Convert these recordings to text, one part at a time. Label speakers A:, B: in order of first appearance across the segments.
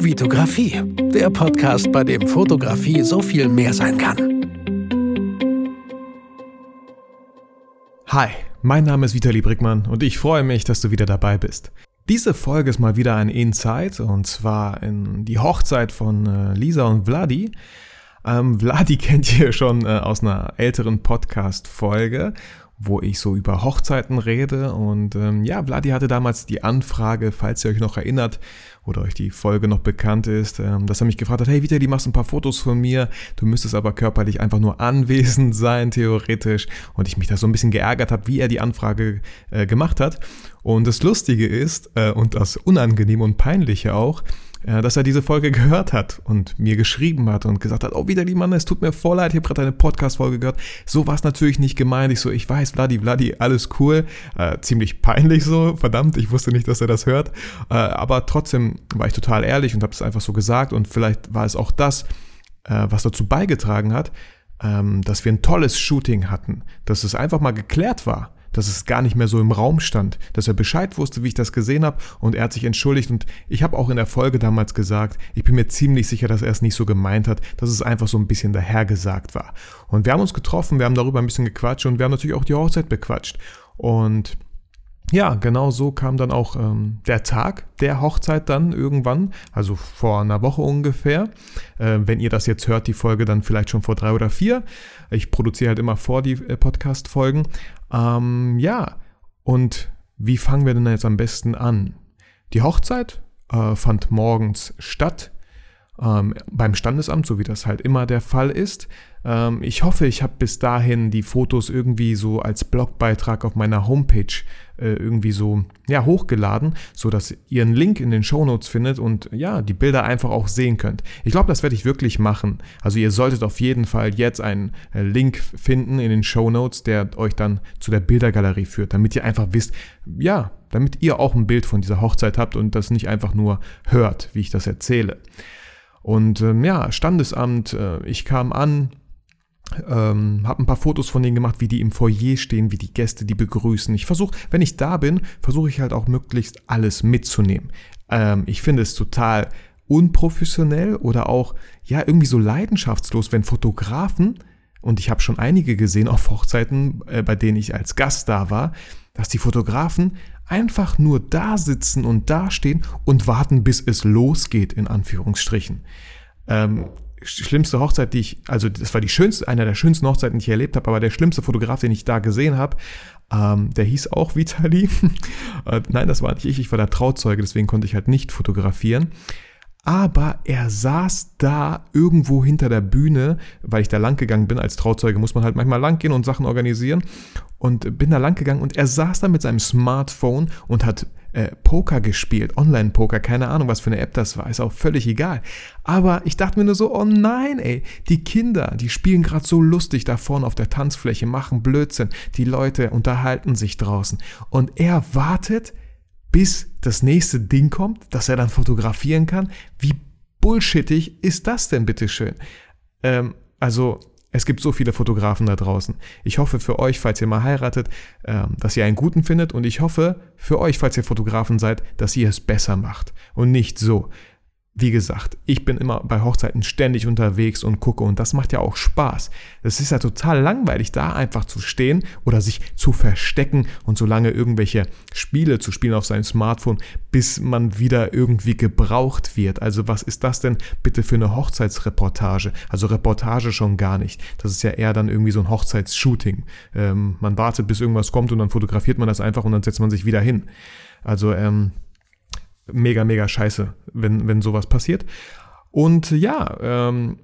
A: Vitografie, der Podcast, bei dem Fotografie so viel mehr sein kann.
B: Hi, mein Name ist Vitali Brickmann und ich freue mich, dass du wieder dabei bist. Diese Folge ist mal wieder ein Insight und zwar in die Hochzeit von äh, Lisa und Vladi. Ähm, Vladi kennt ihr schon äh, aus einer älteren Podcast-Folge wo ich so über Hochzeiten rede. Und ähm, ja, Vladi hatte damals die Anfrage, falls ihr euch noch erinnert oder euch die Folge noch bekannt ist, ähm, dass er mich gefragt hat, hey Vitali, machst ein paar Fotos von mir, du müsstest aber körperlich einfach nur anwesend sein, theoretisch. Und ich mich da so ein bisschen geärgert habe, wie er die Anfrage äh, gemacht hat. Und das Lustige ist, äh, und das Unangenehme und Peinliche auch, dass er diese Folge gehört hat und mir geschrieben hat und gesagt hat, oh, wieder die Mann, es tut mir voll leid, ich habe gerade eine Podcast-Folge gehört. So war es natürlich nicht gemeint. Ich so, ich weiß, Vladi, Vladi, alles cool. Äh, ziemlich peinlich so, verdammt, ich wusste nicht, dass er das hört. Äh, aber trotzdem war ich total ehrlich und habe es einfach so gesagt und vielleicht war es auch das, äh, was dazu beigetragen hat, ähm, dass wir ein tolles Shooting hatten, dass es einfach mal geklärt war dass es gar nicht mehr so im Raum stand, dass er Bescheid wusste, wie ich das gesehen habe und er hat sich entschuldigt. Und ich habe auch in der Folge damals gesagt, ich bin mir ziemlich sicher, dass er es nicht so gemeint hat, dass es einfach so ein bisschen dahergesagt war. Und wir haben uns getroffen, wir haben darüber ein bisschen gequatscht und wir haben natürlich auch die Hochzeit bequatscht. Und ja, genau so kam dann auch ähm, der Tag der Hochzeit dann irgendwann, also vor einer Woche ungefähr. Äh, wenn ihr das jetzt hört, die Folge dann vielleicht schon vor drei oder vier. Ich produziere halt immer vor die äh, Podcast-Folgen. Ähm, ja, und wie fangen wir denn jetzt am besten an? Die Hochzeit äh, fand morgens statt ähm, beim Standesamt, so wie das halt immer der Fall ist. Ähm, ich hoffe, ich habe bis dahin die Fotos irgendwie so als Blogbeitrag auf meiner Homepage äh, irgendwie so ja, hochgeladen, sodass ihr einen Link in den Shownotes findet und ja, die Bilder einfach auch sehen könnt. Ich glaube, das werde ich wirklich machen. Also ihr solltet auf jeden Fall jetzt einen äh, Link finden in den Shownotes, der euch dann zu der Bildergalerie führt, damit ihr einfach wisst, ja, damit ihr auch ein Bild von dieser Hochzeit habt und das nicht einfach nur hört, wie ich das erzähle. Und ähm, ja, Standesamt, äh, ich kam an, ähm, habe ein paar Fotos von denen gemacht, wie die im Foyer stehen, wie die Gäste die begrüßen. Ich versuche, wenn ich da bin, versuche ich halt auch möglichst alles mitzunehmen. Ähm, ich finde es total unprofessionell oder auch ja irgendwie so leidenschaftslos, wenn Fotografen und ich habe schon einige gesehen auf Hochzeiten, äh, bei denen ich als Gast da war, dass die Fotografen einfach nur da sitzen und dastehen und warten, bis es losgeht, in Anführungsstrichen. Ähm, schlimmste Hochzeit, die ich, also das war die schönste, einer der schönsten Hochzeiten, die ich erlebt habe, aber der schlimmste Fotograf, den ich da gesehen habe, ähm, der hieß auch Vitali. äh, nein, das war nicht ich, ich war der Trauzeuge, deswegen konnte ich halt nicht fotografieren. Aber er saß da irgendwo hinter der Bühne, weil ich da lang gegangen bin. Als Trauzeuge muss man halt manchmal lang gehen und Sachen organisieren. Und bin da lang gegangen und er saß da mit seinem Smartphone und hat äh, Poker gespielt, Online-Poker, keine Ahnung, was für eine App das war, ist auch völlig egal. Aber ich dachte mir nur so, oh nein, ey, die Kinder, die spielen gerade so lustig da vorne auf der Tanzfläche, machen Blödsinn, die Leute unterhalten sich draußen. Und er wartet, bis das nächste Ding kommt, dass er dann fotografieren kann. Wie bullshittig ist das denn, bitteschön? Ähm, also, es gibt so viele Fotografen da draußen. Ich hoffe für euch, falls ihr mal heiratet, ähm, dass ihr einen guten findet und ich hoffe für euch, falls ihr Fotografen seid, dass ihr es besser macht und nicht so wie gesagt, ich bin immer bei Hochzeiten ständig unterwegs und gucke und das macht ja auch Spaß. Es ist ja total langweilig, da einfach zu stehen oder sich zu verstecken und so lange irgendwelche Spiele zu spielen auf seinem Smartphone, bis man wieder irgendwie gebraucht wird. Also was ist das denn bitte für eine Hochzeitsreportage? Also Reportage schon gar nicht. Das ist ja eher dann irgendwie so ein Hochzeitsshooting. Ähm, man wartet, bis irgendwas kommt und dann fotografiert man das einfach und dann setzt man sich wieder hin. Also ähm, mega, mega scheiße, wenn, wenn sowas passiert. Und ja, ähm,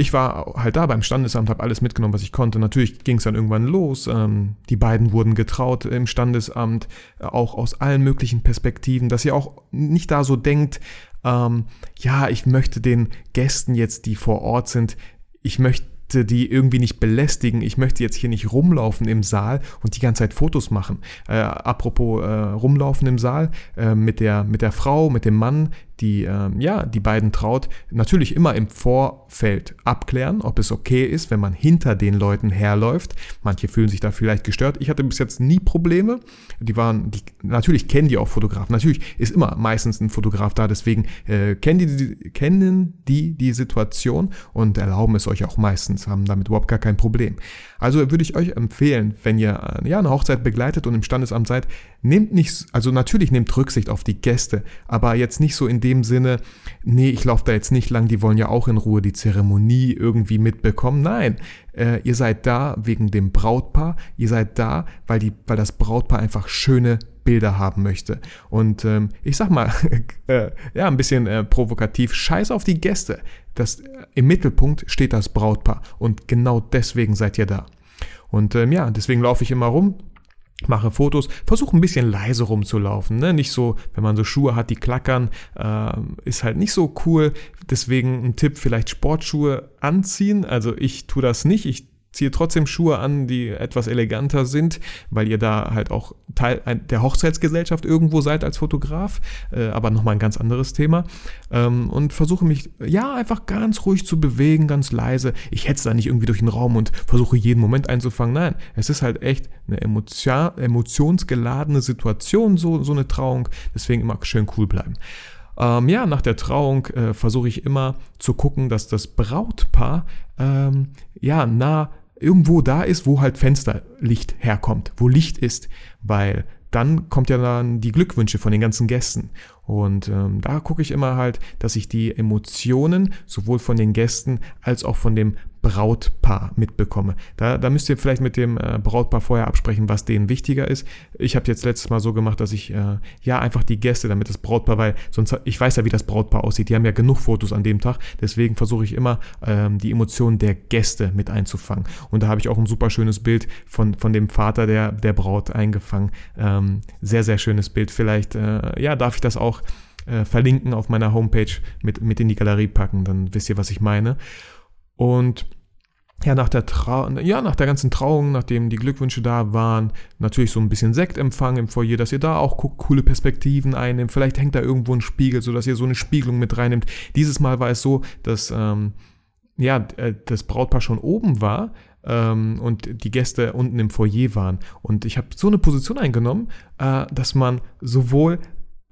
B: ich war halt da beim Standesamt, habe alles mitgenommen, was ich konnte. Natürlich ging es dann irgendwann los. Ähm, die beiden wurden getraut im Standesamt, äh, auch aus allen möglichen Perspektiven, dass ihr auch nicht da so denkt, ähm, ja, ich möchte den Gästen jetzt, die vor Ort sind, ich möchte möchte die irgendwie nicht belästigen. Ich möchte jetzt hier nicht rumlaufen im Saal und die ganze Zeit Fotos machen. Äh, apropos äh, rumlaufen im Saal, äh, mit, der, mit der Frau, mit dem Mann, die, ähm, ja, die beiden traut, natürlich immer im Vorfeld abklären, ob es okay ist, wenn man hinter den Leuten herläuft. Manche fühlen sich da vielleicht gestört. Ich hatte bis jetzt nie Probleme. Die waren, die, natürlich kennen die auch Fotografen. Natürlich ist immer meistens ein Fotograf da, deswegen äh, kennen, die, kennen die die Situation und erlauben es euch auch meistens, haben damit überhaupt gar kein Problem. Also würde ich euch empfehlen, wenn ihr äh, ja, eine Hochzeit begleitet und im Standesamt seid, nehmt nicht, also natürlich nehmt Rücksicht auf die Gäste, aber jetzt nicht so in dem Sinne, nee, ich laufe da jetzt nicht lang, die wollen ja auch in Ruhe die Zeremonie irgendwie mitbekommen. Nein, äh, ihr seid da wegen dem Brautpaar, ihr seid da, weil, die, weil das Brautpaar einfach schöne Bilder haben möchte. Und ähm, ich sag mal, äh, ja, ein bisschen äh, provokativ, scheiß auf die Gäste. Das, äh, Im Mittelpunkt steht das Brautpaar und genau deswegen seid ihr da. Und ähm, ja, deswegen laufe ich immer rum, mache Fotos, versuche ein bisschen leise rumzulaufen. Ne? Nicht so, wenn man so Schuhe hat, die klackern, äh, ist halt nicht so cool. Deswegen ein Tipp, vielleicht Sportschuhe anziehen. Also ich tue das nicht. Ich ziehe trotzdem Schuhe an, die etwas eleganter sind, weil ihr da halt auch Teil der Hochzeitsgesellschaft irgendwo seid als Fotograf, äh, aber nochmal ein ganz anderes Thema. Ähm, und versuche mich, ja, einfach ganz ruhig zu bewegen, ganz leise. Ich hetze da nicht irgendwie durch den Raum und versuche jeden Moment einzufangen. Nein, es ist halt echt eine emotion, emotionsgeladene Situation, so, so eine Trauung. Deswegen immer schön cool bleiben. Ähm, ja, nach der Trauung äh, versuche ich immer zu gucken, dass das Brautpaar ähm, ja nah irgendwo da ist, wo halt Fensterlicht herkommt, wo Licht ist, weil dann kommt ja dann die Glückwünsche von den ganzen Gästen. Und ähm, da gucke ich immer halt, dass ich die Emotionen sowohl von den Gästen als auch von dem Brautpaar mitbekomme. Da, da müsst ihr vielleicht mit dem äh, Brautpaar vorher absprechen, was denen wichtiger ist. Ich habe jetzt letztes Mal so gemacht, dass ich äh, ja einfach die Gäste, damit das Brautpaar, weil sonst ich weiß ja, wie das Brautpaar aussieht. Die haben ja genug Fotos an dem Tag. Deswegen versuche ich immer ähm, die Emotionen der Gäste mit einzufangen. Und da habe ich auch ein super schönes Bild von, von dem Vater der, der Braut eingefangen. Ähm, sehr, sehr schönes Bild. Vielleicht äh, ja, darf ich das auch äh, verlinken auf meiner Homepage mit, mit in die Galerie packen. Dann wisst ihr, was ich meine. Und ja, nach der, ja, nach der ganzen Trauung, nachdem die Glückwünsche da waren, natürlich so ein bisschen Sektempfang im Foyer, dass ihr da auch coole Perspektiven einnimmt. Vielleicht hängt da irgendwo ein Spiegel, sodass ihr so eine Spiegelung mit reinnimmt. Dieses Mal war es so, dass ähm, ja, äh, das Brautpaar schon oben war ähm, und die Gäste unten im Foyer waren. Und ich habe so eine Position eingenommen, äh, dass man sowohl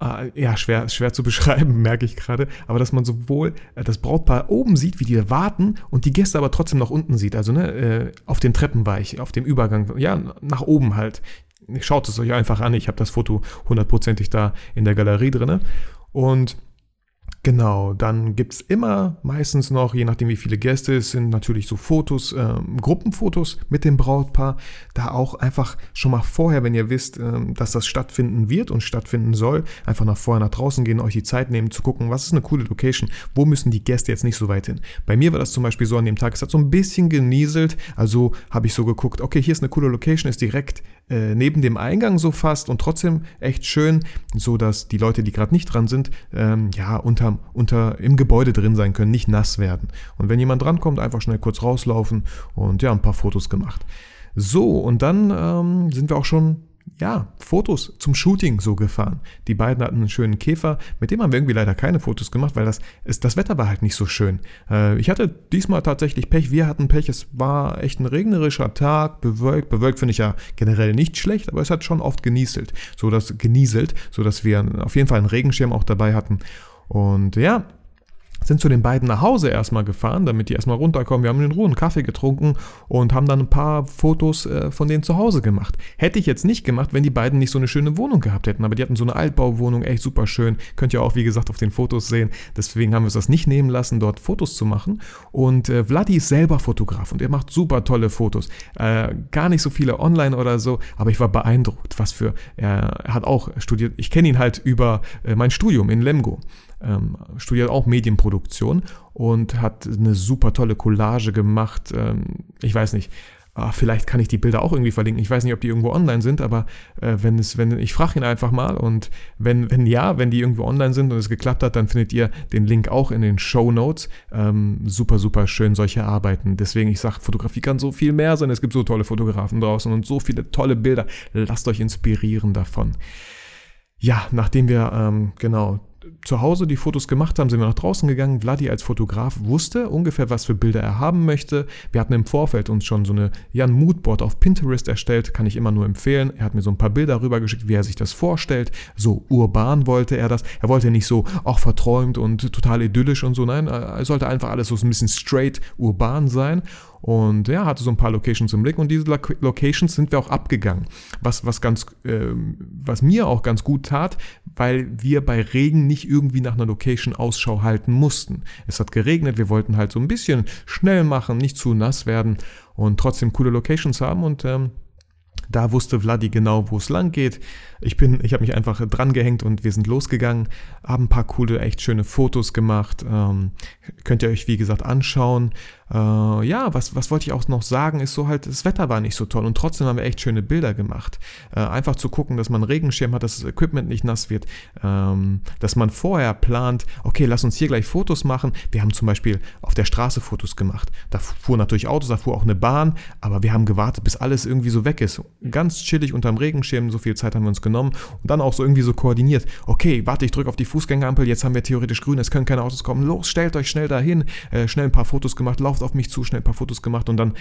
B: äh, ja, schwer, schwer zu beschreiben, merke ich gerade, aber dass man sowohl äh, das Brautpaar oben sieht, wie die warten und die Gäste aber trotzdem noch unten sieht. Also ne, äh, auf den Treppen war ich, auf dem Übergang, ja, nach oben halt. Schaut es euch einfach an, ich habe das Foto hundertprozentig da in der Galerie drin. Und Genau, dann gibt es immer meistens noch, je nachdem wie viele Gäste es sind, natürlich so Fotos, äh, Gruppenfotos mit dem Brautpaar. Da auch einfach schon mal vorher, wenn ihr wisst, äh, dass das stattfinden wird und stattfinden soll, einfach nach vorher nach draußen gehen, euch die Zeit nehmen zu gucken, was ist eine coole Location, wo müssen die Gäste jetzt nicht so weit hin. Bei mir war das zum Beispiel so an dem Tag, es hat so ein bisschen genieselt, also habe ich so geguckt, okay, hier ist eine coole Location, ist direkt äh, neben dem Eingang so fast und trotzdem echt schön, so dass die Leute, die gerade nicht dran sind, ähm, ja, unter, unter, im Gebäude drin sein können, nicht nass werden. Und wenn jemand drankommt, einfach schnell kurz rauslaufen und ja, ein paar Fotos gemacht. So, und dann ähm, sind wir auch schon ja, Fotos zum Shooting so gefahren. Die beiden hatten einen schönen Käfer, mit dem haben wir irgendwie leider keine Fotos gemacht, weil das, ist, das Wetter war halt nicht so schön. Äh, ich hatte diesmal tatsächlich Pech, wir hatten Pech, es war echt ein regnerischer Tag, bewölkt. Bewölkt finde ich ja generell nicht schlecht, aber es hat schon oft genieselt, so dass, genieselt, sodass wir auf jeden Fall einen Regenschirm auch dabei hatten. Und ja, sind zu den beiden nach Hause erstmal gefahren, damit die erstmal runterkommen. Wir haben in Ruhe einen Kaffee getrunken und haben dann ein paar Fotos äh, von denen zu Hause gemacht. Hätte ich jetzt nicht gemacht, wenn die beiden nicht so eine schöne Wohnung gehabt hätten. Aber die hatten so eine Altbauwohnung, echt super schön. Könnt ihr auch, wie gesagt, auf den Fotos sehen. Deswegen haben wir uns das nicht nehmen lassen, dort Fotos zu machen. Und äh, Vladi ist selber Fotograf und er macht super tolle Fotos. Äh, gar nicht so viele online oder so, aber ich war beeindruckt, was für. Er hat auch studiert. Ich kenne ihn halt über äh, mein Studium in Lemgo ähm, studiert auch Medienproduktion und hat eine super tolle Collage gemacht. Ähm, ich weiß nicht, ah, vielleicht kann ich die Bilder auch irgendwie verlinken. Ich weiß nicht, ob die irgendwo online sind, aber äh, wenn es, wenn ich frage ihn einfach mal und wenn, wenn ja, wenn die irgendwo online sind und es geklappt hat, dann findet ihr den Link auch in den Show Notes. Ähm, super, super schön solche Arbeiten. Deswegen, ich sage, Fotografie kann so viel mehr sein. Es gibt so tolle Fotografen draußen und so viele tolle Bilder. Lasst euch inspirieren davon. Ja, nachdem wir ähm, genau zu Hause die Fotos gemacht haben, sind wir nach draußen gegangen. Vladi als Fotograf wusste ungefähr, was für Bilder er haben möchte. Wir hatten im Vorfeld uns schon so eine ja, ein Moodboard auf Pinterest erstellt, kann ich immer nur empfehlen. Er hat mir so ein paar Bilder rübergeschickt, wie er sich das vorstellt. So urban wollte er das. Er wollte nicht so auch verträumt und total idyllisch und so. Nein, er sollte einfach alles so ein bisschen straight urban sein. Und ja, hatte so ein paar Locations im Blick und diese Locations sind wir auch abgegangen. Was, was, ganz, äh, was mir auch ganz gut tat, weil wir bei Regen nicht irgendwie nach einer Location Ausschau halten mussten. Es hat geregnet, wir wollten halt so ein bisschen schnell machen, nicht zu nass werden und trotzdem coole Locations haben und ähm, da wusste Vladi genau, wo es lang geht. Ich bin, ich habe mich einfach dran gehängt und wir sind losgegangen, haben ein paar coole, echt schöne Fotos gemacht. Ähm, könnt ihr euch, wie gesagt, anschauen. Äh, ja, was, was wollte ich auch noch sagen, ist so halt, das Wetter war nicht so toll und trotzdem haben wir echt schöne Bilder gemacht. Äh, einfach zu gucken, dass man einen Regenschirm hat, dass das Equipment nicht nass wird, ähm, dass man vorher plant, okay, lass uns hier gleich Fotos machen. Wir haben zum Beispiel auf der Straße Fotos gemacht. Da fuhren natürlich Autos, da fuhr auch eine Bahn, aber wir haben gewartet, bis alles irgendwie so weg ist. Ganz chillig unterm Regenschirm, so viel Zeit haben wir uns genommen und dann auch so irgendwie so koordiniert. Okay, warte, ich drücke auf die Fußgängerampel, jetzt haben wir theoretisch grün, es können keine Autos kommen. Los, stellt euch schnell dahin, äh, schnell ein paar Fotos gemacht, lauft auf mich zu, schnell ein paar Fotos gemacht und dann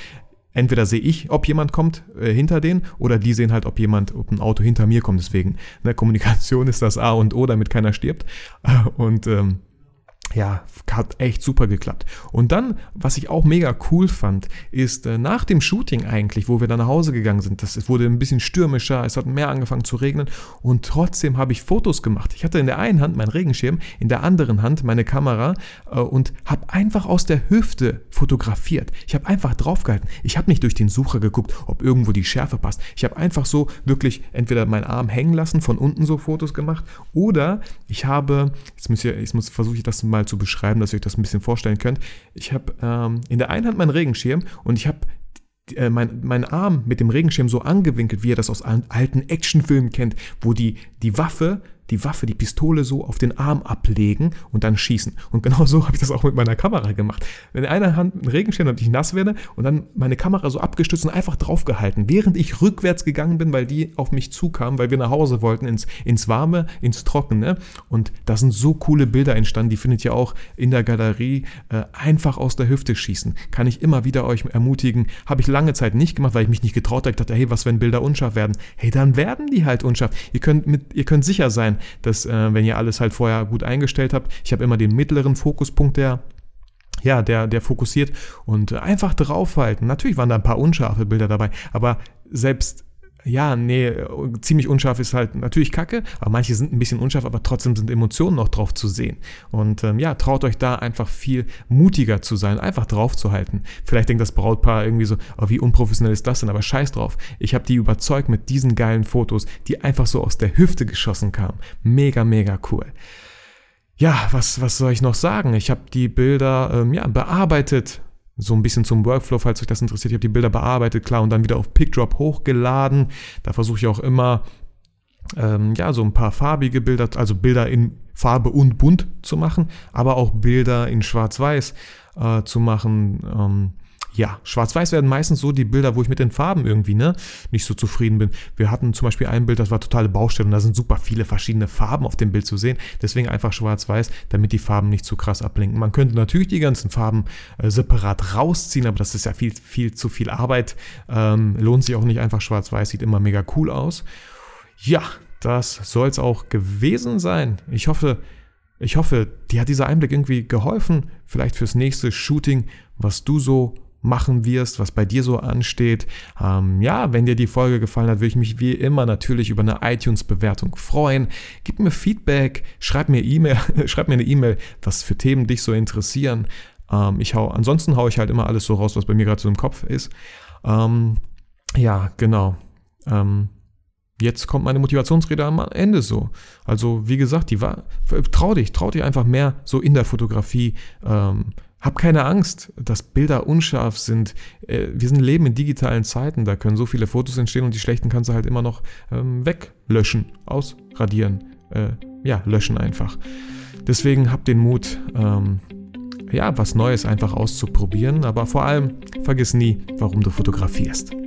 B: entweder sehe ich, ob jemand kommt äh, hinter denen, oder die sehen halt, ob jemand, ob ein Auto hinter mir kommt. Deswegen, ne, Kommunikation ist das A und O, damit keiner stirbt. Und ähm, ja, hat echt super geklappt. Und dann, was ich auch mega cool fand, ist äh, nach dem Shooting eigentlich, wo wir dann nach Hause gegangen sind, das, es wurde ein bisschen stürmischer, es hat mehr angefangen zu regnen und trotzdem habe ich Fotos gemacht. Ich hatte in der einen Hand meinen Regenschirm, in der anderen Hand meine Kamera äh, und habe einfach aus der Hüfte fotografiert. Ich habe einfach draufgehalten. Ich habe nicht durch den Sucher geguckt, ob irgendwo die Schärfe passt. Ich habe einfach so wirklich entweder meinen Arm hängen lassen, von unten so Fotos gemacht oder ich habe, jetzt muss ich, jetzt muss, versuche ich das mal zu beschreiben, dass ihr euch das ein bisschen vorstellen könnt. Ich habe ähm, in der einen Hand meinen Regenschirm und ich habe äh, mein, mein Arm mit dem Regenschirm so angewinkelt, wie ihr das aus alten Actionfilmen kennt, wo die, die Waffe die Waffe, die Pistole so auf den Arm ablegen und dann schießen. Und genau so habe ich das auch mit meiner Kamera gemacht. In einer Hand ein Regenschirm, damit ich nass werde und dann meine Kamera so abgestützt und einfach draufgehalten, während ich rückwärts gegangen bin, weil die auf mich zukamen, weil wir nach Hause wollten, ins, ins Warme, ins Trockene. Und da sind so coole Bilder entstanden, die findet ihr auch in der Galerie. Äh, einfach aus der Hüfte schießen. Kann ich immer wieder euch ermutigen. Habe ich lange Zeit nicht gemacht, weil ich mich nicht getraut habe. Ich dachte, hey, was, wenn Bilder unscharf werden? Hey, dann werden die halt unscharf. Ihr könnt, mit, ihr könnt sicher sein, dass äh, wenn ihr alles halt vorher gut eingestellt habt, ich habe immer den mittleren Fokuspunkt der ja, der, der fokussiert und einfach draufhalten. Natürlich waren da ein paar unscharfe Bilder dabei, aber selbst ja, nee, ziemlich unscharf ist halt natürlich kacke, aber manche sind ein bisschen unscharf, aber trotzdem sind Emotionen noch drauf zu sehen. Und ähm, ja, traut euch da einfach viel mutiger zu sein, einfach drauf zu halten. Vielleicht denkt das Brautpaar irgendwie so, oh, wie unprofessionell ist das denn, aber scheiß drauf. Ich habe die überzeugt mit diesen geilen Fotos, die einfach so aus der Hüfte geschossen kamen. Mega, mega cool. Ja, was, was soll ich noch sagen? Ich habe die Bilder ähm, ja, bearbeitet, so ein bisschen zum Workflow, falls euch das interessiert. Ich habe die Bilder bearbeitet, klar, und dann wieder auf PickDrop hochgeladen. Da versuche ich auch immer, ähm, ja, so ein paar farbige Bilder, also Bilder in Farbe und bunt zu machen, aber auch Bilder in Schwarz-Weiß äh, zu machen. Ähm, ja, schwarz-weiß werden meistens so die Bilder, wo ich mit den Farben irgendwie ne, nicht so zufrieden bin. Wir hatten zum Beispiel ein Bild, das war totale Baustelle und da sind super viele verschiedene Farben auf dem Bild zu sehen. Deswegen einfach schwarz-weiß, damit die Farben nicht zu krass ablenken. Man könnte natürlich die ganzen Farben äh, separat rausziehen, aber das ist ja viel, viel zu viel Arbeit. Ähm, lohnt sich auch nicht einfach schwarz-weiß, sieht immer mega cool aus. Ja, das soll es auch gewesen sein. Ich hoffe, ich hoffe, dir hat dieser Einblick irgendwie geholfen, vielleicht fürs nächste Shooting, was du so machen wirst, was bei dir so ansteht. Ähm, ja, wenn dir die Folge gefallen hat, würde ich mich wie immer natürlich über eine iTunes-Bewertung freuen. Gib mir Feedback, schreib mir E-Mail, schreib mir eine E-Mail, was für Themen dich so interessieren. Ähm, ich hau, ansonsten haue ich halt immer alles so raus, was bei mir gerade so im Kopf ist. Ähm, ja, genau. Ähm, Jetzt kommt meine Motivationsrede am Ende so. Also, wie gesagt, die war, trau dich, trau dich einfach mehr so in der Fotografie ähm, hab keine Angst, dass Bilder unscharf sind. Äh, wir sind leben in digitalen Zeiten, da können so viele Fotos entstehen und die schlechten kannst du halt immer noch ähm, weglöschen, ausradieren. Äh, ja, löschen einfach. Deswegen hab den Mut, ähm, ja, was Neues einfach auszuprobieren, aber vor allem vergiss nie, warum du fotografierst.